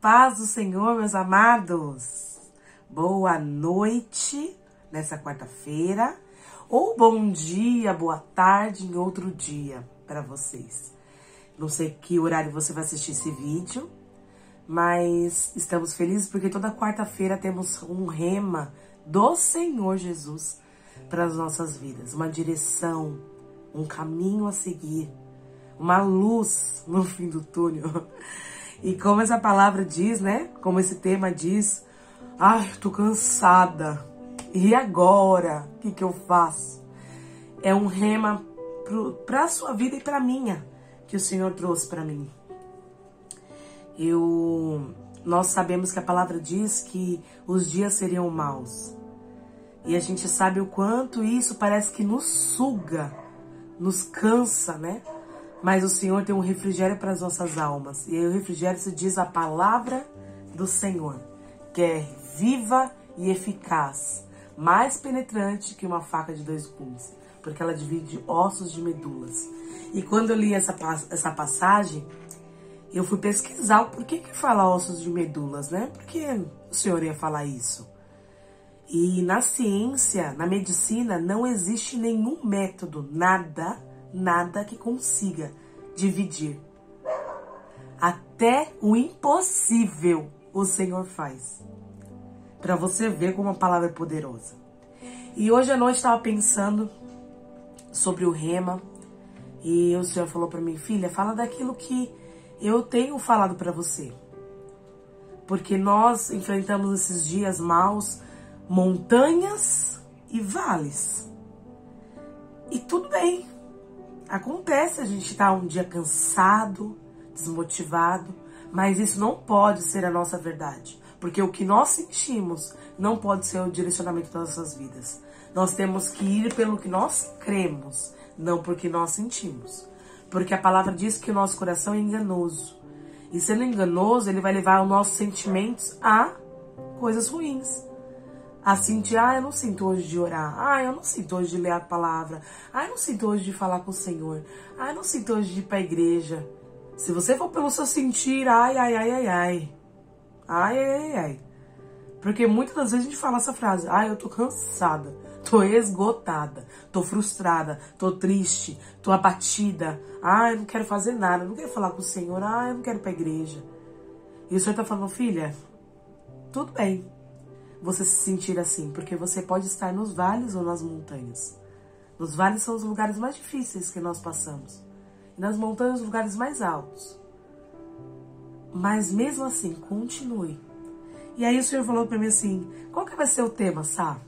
paz do Senhor, meus amados. Boa noite nessa quarta-feira, ou bom dia, boa tarde em outro dia para vocês. Não sei que horário você vai assistir esse vídeo, mas estamos felizes porque toda quarta-feira temos um rema do Senhor Jesus para as nossas vidas, uma direção, um caminho a seguir, uma luz no fim do túnel. E como essa palavra diz, né? Como esse tema diz, ai, tô cansada. E agora? O que, que eu faço? É um rema para a sua vida e para minha que o Senhor trouxe para mim. Eu, nós sabemos que a palavra diz que os dias seriam maus. E a gente sabe o quanto isso parece que nos suga, nos cansa, né? Mas o Senhor tem um refrigério para as nossas almas. E aí o refrigério se diz a palavra do Senhor, que é viva e eficaz, mais penetrante que uma faca de dois gumes, porque ela divide ossos de medulas. E quando eu li essa, essa passagem, eu fui pesquisar o porquê que fala ossos de medulas, né? Por que o Senhor ia falar isso? E na ciência, na medicina, não existe nenhum método, nada, nada que consiga dividir. Até o impossível o Senhor faz. Para você ver como a palavra é poderosa. E hoje à noite estava pensando sobre o rema e o Senhor falou para mim, filha, fala daquilo que eu tenho falado para você. Porque nós enfrentamos esses dias maus, montanhas e vales. E tudo bem, Acontece a gente estar tá um dia cansado, desmotivado, mas isso não pode ser a nossa verdade. Porque o que nós sentimos não pode ser o direcionamento das nossas vidas. Nós temos que ir pelo que nós cremos, não porque nós sentimos. Porque a palavra diz que o nosso coração é enganoso. E sendo enganoso, ele vai levar os nossos sentimentos a coisas ruins assim de, ah, eu não sinto hoje de orar, ah, eu não sinto hoje de ler a palavra, ah, eu não sinto hoje de falar com o Senhor, ah, eu não sinto hoje de ir para a igreja. Se você for pelo seu sentir, ai, ai, ai, ai, ai, ai, ai, ai, ai. Porque muitas das vezes a gente fala essa frase, ai, eu tô cansada, tô esgotada, tô frustrada, tô triste, tô abatida, ai, eu não quero fazer nada, não quero falar com o Senhor, ai, eu não quero ir para a igreja. E o Senhor tá falando, filha, tudo bem, você se sentir assim, porque você pode estar nos vales ou nas montanhas. Nos vales são os lugares mais difíceis que nós passamos, e nas montanhas os lugares mais altos. Mas mesmo assim, continue. E aí o Senhor falou para mim assim: qual que vai ser o tema, sabe?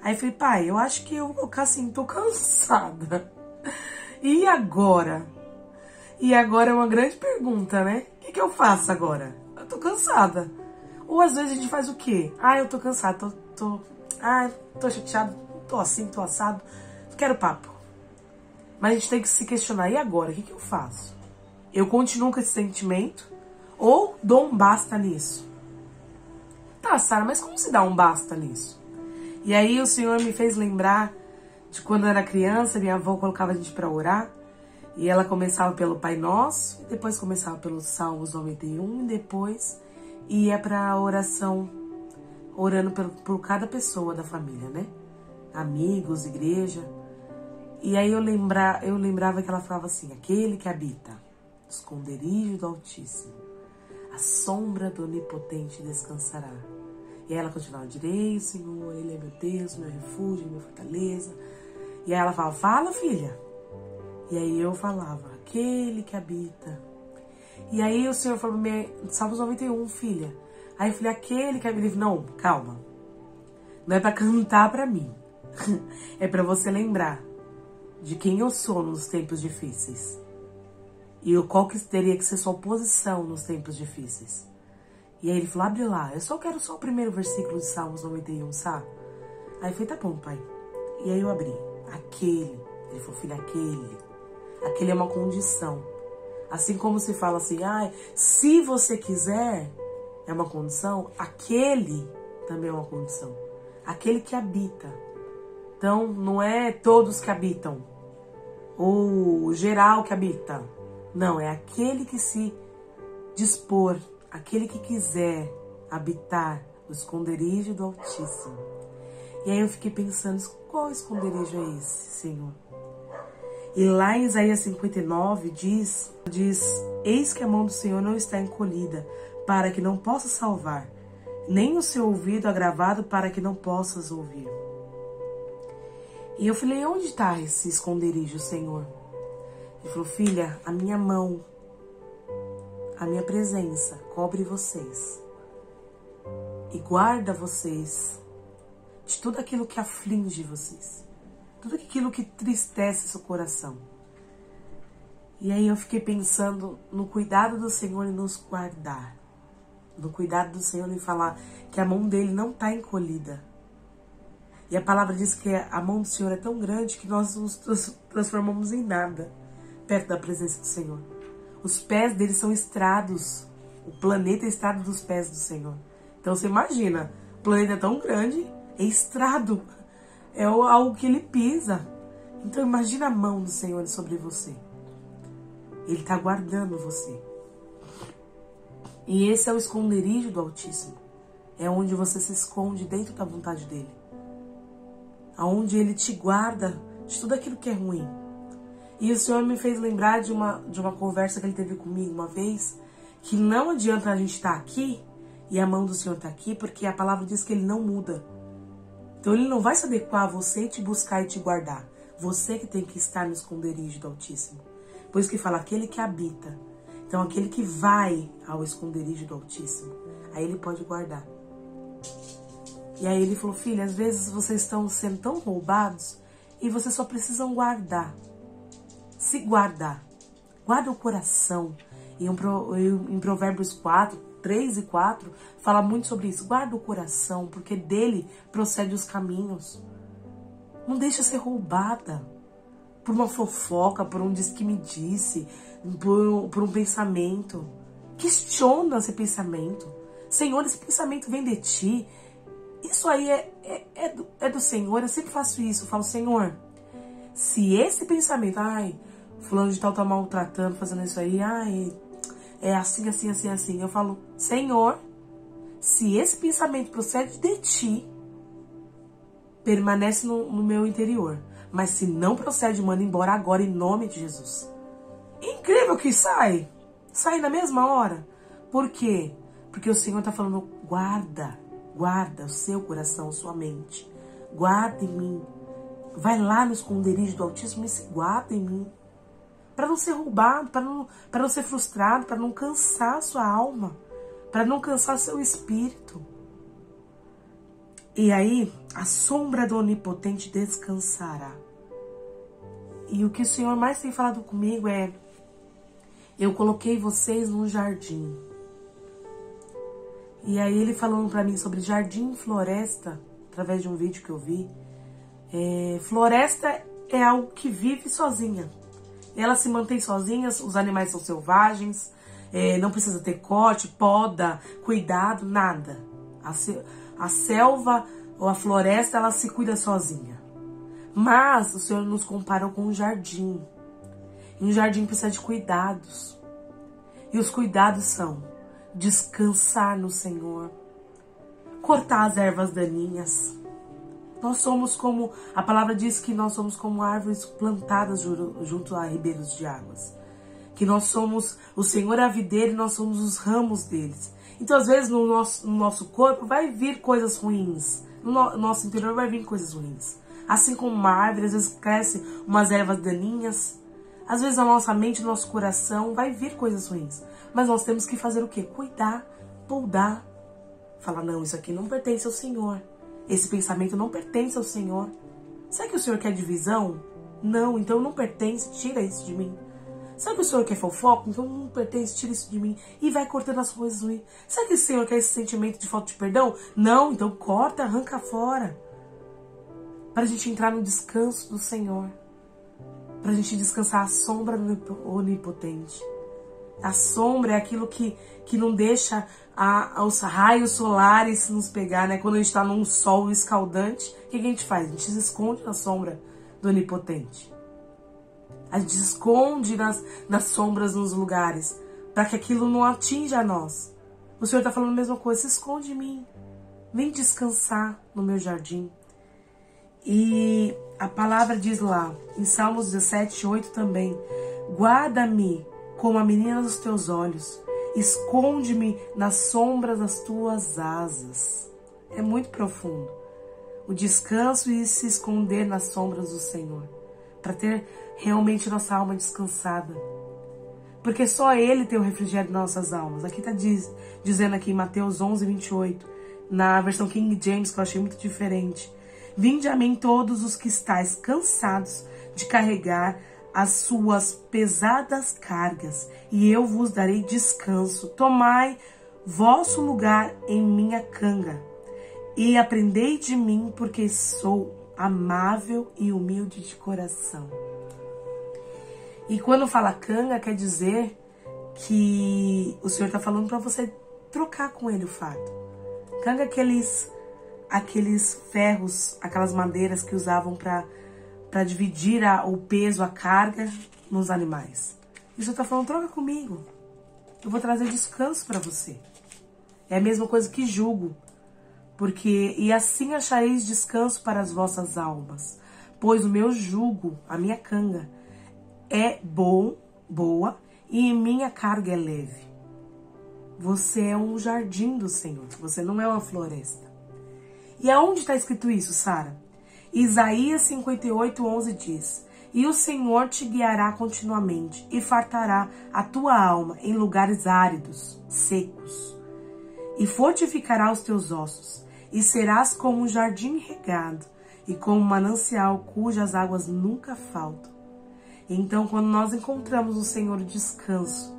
Aí eu falei, pai, eu acho que eu vou colocar assim, tô cansada. E agora? E agora é uma grande pergunta, né? O que, que eu faço agora? Eu tô cansada. Ou às vezes a gente faz o quê? Ah, eu tô cansado, tô, tô, ah, tô chateado, tô assim, tô assado, quero papo. Mas a gente tem que se questionar, e agora? O que, que eu faço? Eu continuo com esse sentimento? Ou dou um basta nisso? Tá, Sara, mas como se dá um basta nisso? E aí o Senhor me fez lembrar de quando eu era criança, minha avó colocava a gente para orar. E ela começava pelo Pai Nosso, depois começava pelos Salmos 91, e depois e é para oração, orando por, por cada pessoa da família, né? Amigos, igreja. E aí eu, lembra, eu lembrava que ela falava assim: aquele que habita esconderijo do Altíssimo, a sombra do Onipotente descansará. E ela continuava: direi, Senhor, Ele é meu Deus, meu refúgio, minha fortaleza. E aí ela falava: fala, filha. E aí eu falava: aquele que habita e aí o Senhor falou pra mim, Salmos 91, filha. Aí eu falei, aquele que é livre. Não, calma. Não é para cantar para mim. é para você lembrar de quem eu sou nos tempos difíceis. E qual que teria que ser sua posição nos tempos difíceis. E aí ele falou, abre lá. Eu só quero só o primeiro versículo de Salmos 91, sabe? Aí eu falei, tá bom, pai. E aí eu abri. Aquele. Ele falou, filha, aquele. Aquele é uma condição. Assim como se fala assim, ah, se você quiser, é uma condição, aquele também é uma condição. Aquele que habita. Então, não é todos que habitam, ou geral que habita. Não, é aquele que se dispor aquele que quiser habitar o esconderijo do Altíssimo. E aí eu fiquei pensando, qual esconderijo é esse, Senhor? E lá em Isaías 59 diz, diz: Eis que a mão do Senhor não está encolhida, para que não possa salvar, nem o seu ouvido agravado para que não possas ouvir. E eu falei: Onde está esse esconderijo, Senhor? Ele falou: Filha, a minha mão, a minha presença cobre vocês e guarda vocês de tudo aquilo que aflige vocês, tudo aquilo que tristece seu coração. E aí eu fiquei pensando no cuidado do Senhor em nos guardar, no cuidado do Senhor em falar que a mão dele não está encolhida. E a palavra diz que a mão do Senhor é tão grande que nós nos transformamos em nada perto da presença do Senhor. Os pés dele são estrados. O planeta é estrado dos pés do Senhor. Então você imagina, o planeta é tão grande é estrado. É algo que ele pisa. Então imagina a mão do Senhor sobre você. Ele está guardando você. E esse é o esconderijo do Altíssimo. É onde você se esconde dentro da vontade dele. Aonde ele te guarda de tudo aquilo que é ruim. E o Senhor me fez lembrar de uma, de uma conversa que ele teve comigo uma vez, que não adianta a gente estar tá aqui e a mão do Senhor está aqui, porque a palavra diz que ele não muda. Então ele não vai se adequar a você e te buscar e te guardar. Você que tem que estar no esconderijo do Altíssimo. Por isso que fala aquele que habita. Então aquele que vai ao esconderijo do Altíssimo, aí ele pode guardar. E aí ele falou, filha, às vezes vocês estão sendo tão roubados e vocês só precisam guardar. Se guardar. Guarda o coração. E em Provérbios 4, 3 e 4 fala muito sobre isso. Guarda o coração, porque dele procede os caminhos. Não deixa ser roubada por uma fofoca, por um diz que me disse, por, por um pensamento. Questiona esse pensamento. Senhor, esse pensamento vem de ti. Isso aí é, é, é, do, é do Senhor. Eu sempre faço isso. Eu falo, Senhor, se esse pensamento, ai, fulano de tal tá maltratando, fazendo isso aí, ai, é assim, assim, assim, assim. Eu falo, Senhor, se esse pensamento procede de ti, permanece no, no meu interior. Mas se não procede, manda embora agora em nome de Jesus. Incrível que sai. Sai na mesma hora. Por quê? Porque o Senhor está falando, guarda, guarda o seu coração, sua mente. Guarda em mim. Vai lá no esconderijo do Altíssimo e se guarda em mim para não ser roubado, para não, não ser frustrado, para não cansar sua alma, para não cansar seu espírito. E aí, a sombra do Onipotente descansará. E o que o Senhor mais tem falado comigo é: eu coloquei vocês num jardim. E aí ele falando para mim sobre jardim e floresta, através de um vídeo que eu vi. É, floresta é algo que vive sozinha. Ela se mantém sozinha, os animais são selvagens, é, não precisa ter corte, poda, cuidado, nada. A, a selva ou a floresta, ela se cuida sozinha. Mas o Senhor nos comparou com um jardim. E um jardim precisa de cuidados. E os cuidados são descansar no Senhor, cortar as ervas daninhas, nós somos como, a palavra diz que nós somos como árvores plantadas junto a ribeiros de águas. Que nós somos, o Senhor é a videira e nós somos os ramos deles. Então, às vezes, no nosso, no nosso corpo vai vir coisas ruins. No, no nosso interior vai vir coisas ruins. Assim como uma árvore, às vezes cresce umas ervas daninhas. Às vezes, na nossa mente, no nosso coração, vai vir coisas ruins. Mas nós temos que fazer o quê? Cuidar, poudar. Falar, não, isso aqui não pertence ao Senhor. Esse pensamento não pertence ao Senhor. Será que o Senhor quer divisão? Não, então não pertence, tira isso de mim. Será que o Senhor quer fofoca? Então não pertence, tira isso de mim. E vai cortando as coisas ruins. Será que o Senhor quer esse sentimento de falta de perdão? Não, então corta, arranca fora. Para a gente entrar no descanso do Senhor. Para a gente descansar à sombra do Onipotente. A sombra é aquilo que, que não deixa a, os raios solares nos pegar, né? Quando a gente está num sol escaldante, o que a gente faz? A gente se esconde na sombra do Onipotente. A gente se esconde nas, nas sombras nos lugares, para que aquilo não atinja nós. O Senhor está falando a mesma coisa. Se esconde em mim. Vem descansar no meu jardim. E a palavra diz lá, em Salmos 17, 8 também: Guarda-me como a menina dos teus olhos, esconde-me nas sombras das tuas asas. É muito profundo. O descanso e se esconder nas sombras do Senhor, para ter realmente nossa alma descansada. Porque só Ele tem o refrigério de nossas almas. Aqui está diz, dizendo aqui em Mateus 11, 28, na versão King James, que eu achei muito diferente. Vinde a mim todos os que estáis cansados de carregar as suas pesadas cargas, e eu vos darei descanso. Tomai vosso lugar em minha canga, e aprendei de mim, porque sou amável e humilde de coração. E quando fala canga, quer dizer que o Senhor está falando para você trocar com ele o fardo. Canga é aqueles aqueles ferros, aquelas madeiras que usavam para para dividir a, o peso, a carga nos animais. E está falando, troca comigo. Eu vou trazer descanso para você. É a mesma coisa que julgo. Porque, e assim achareis descanso para as vossas almas. Pois o meu jugo, a minha canga, é bom, boa, e minha carga é leve. Você é um jardim do Senhor, você não é uma floresta. E aonde está escrito isso, Sara? Isaías 58, 11 diz: E o Senhor te guiará continuamente e fartará a tua alma em lugares áridos, secos, e fortificará os teus ossos, e serás como um jardim regado e como um manancial cujas águas nunca faltam. Então, quando nós encontramos o Senhor descanso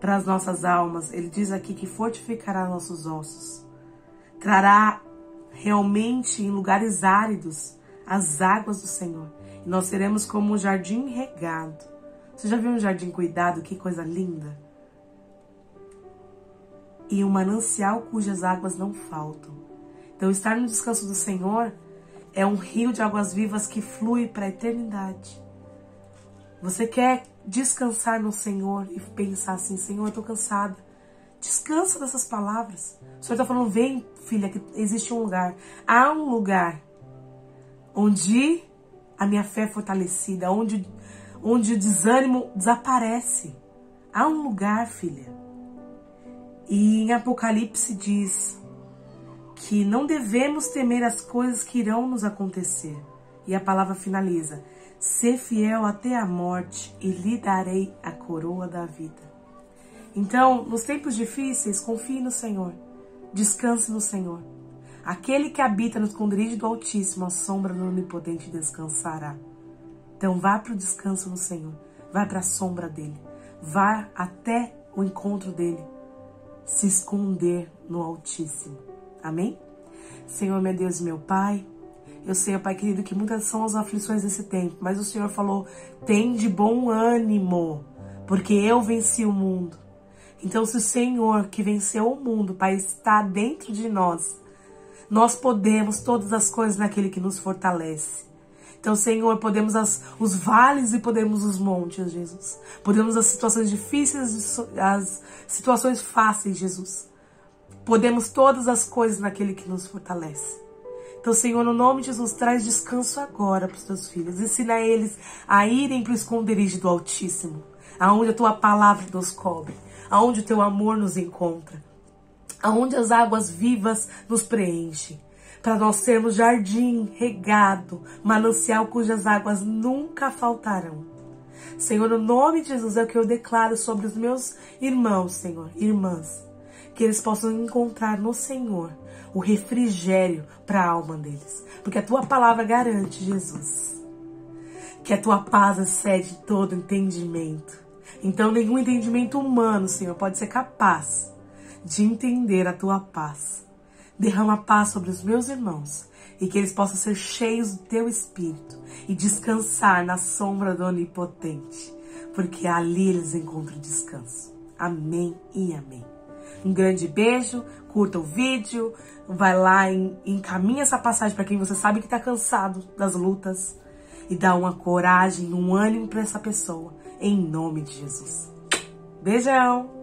para as nossas almas, ele diz aqui que fortificará nossos ossos, trará realmente em lugares áridos as águas do Senhor. E nós seremos como um jardim regado. Você já viu um jardim cuidado? Que coisa linda! E um manancial cujas águas não faltam. Então, estar no descanso do Senhor é um rio de águas vivas que flui para a eternidade. Você quer descansar no Senhor e pensar assim: Senhor, eu estou cansada. Descansa dessas palavras. O Senhor está falando: vem, filha, que existe um lugar. Há um lugar onde a minha fé é fortalecida, onde, onde o desânimo desaparece. Há um lugar, filha. E em Apocalipse diz que não devemos temer as coisas que irão nos acontecer. E a palavra finaliza: Ser fiel até a morte e lhe darei a coroa da vida. Então, nos tempos difíceis, confie no Senhor. Descanse no Senhor. Aquele que habita no esconderijo do Altíssimo, a sombra do Onipotente descansará. Então vá para o descanso no Senhor, vá para a sombra dele, vá até o encontro dele, se esconder no Altíssimo. Amém? Senhor, meu Deus e meu Pai, eu sei, Pai querido, que muitas são as aflições desse tempo, mas o Senhor falou: tem de bom ânimo, porque eu venci o mundo. Então, se o Senhor que venceu o mundo, Pai, está dentro de nós, nós podemos todas as coisas naquele que nos fortalece. Então, Senhor, podemos as, os vales e podemos os montes, Jesus. Podemos as situações difíceis, as situações fáceis, Jesus. Podemos todas as coisas naquele que nos fortalece. Então, Senhor, no nome de Jesus, traz descanso agora para os teus filhos. Ensina eles a irem para o esconderijo do Altíssimo, aonde a tua palavra nos cobre, aonde o teu amor nos encontra aonde as águas vivas nos preenchem, para nós sermos jardim regado, manancial cujas águas nunca faltarão. Senhor, no nome de Jesus é o que eu declaro sobre os meus irmãos, Senhor, irmãs, que eles possam encontrar no Senhor o refrigério para a alma deles, porque a tua palavra garante, Jesus, que a tua paz excede todo entendimento. Então, nenhum entendimento humano, Senhor, pode ser capaz de entender a tua paz. Derrama paz sobre os meus irmãos e que eles possam ser cheios do teu espírito e descansar na sombra do Onipotente, porque ali eles encontram descanso. Amém e amém. Um grande beijo, curta o vídeo, vai lá e encaminha essa passagem para quem você sabe que está cansado das lutas e dá uma coragem, um ânimo para essa pessoa, em nome de Jesus. Beijão!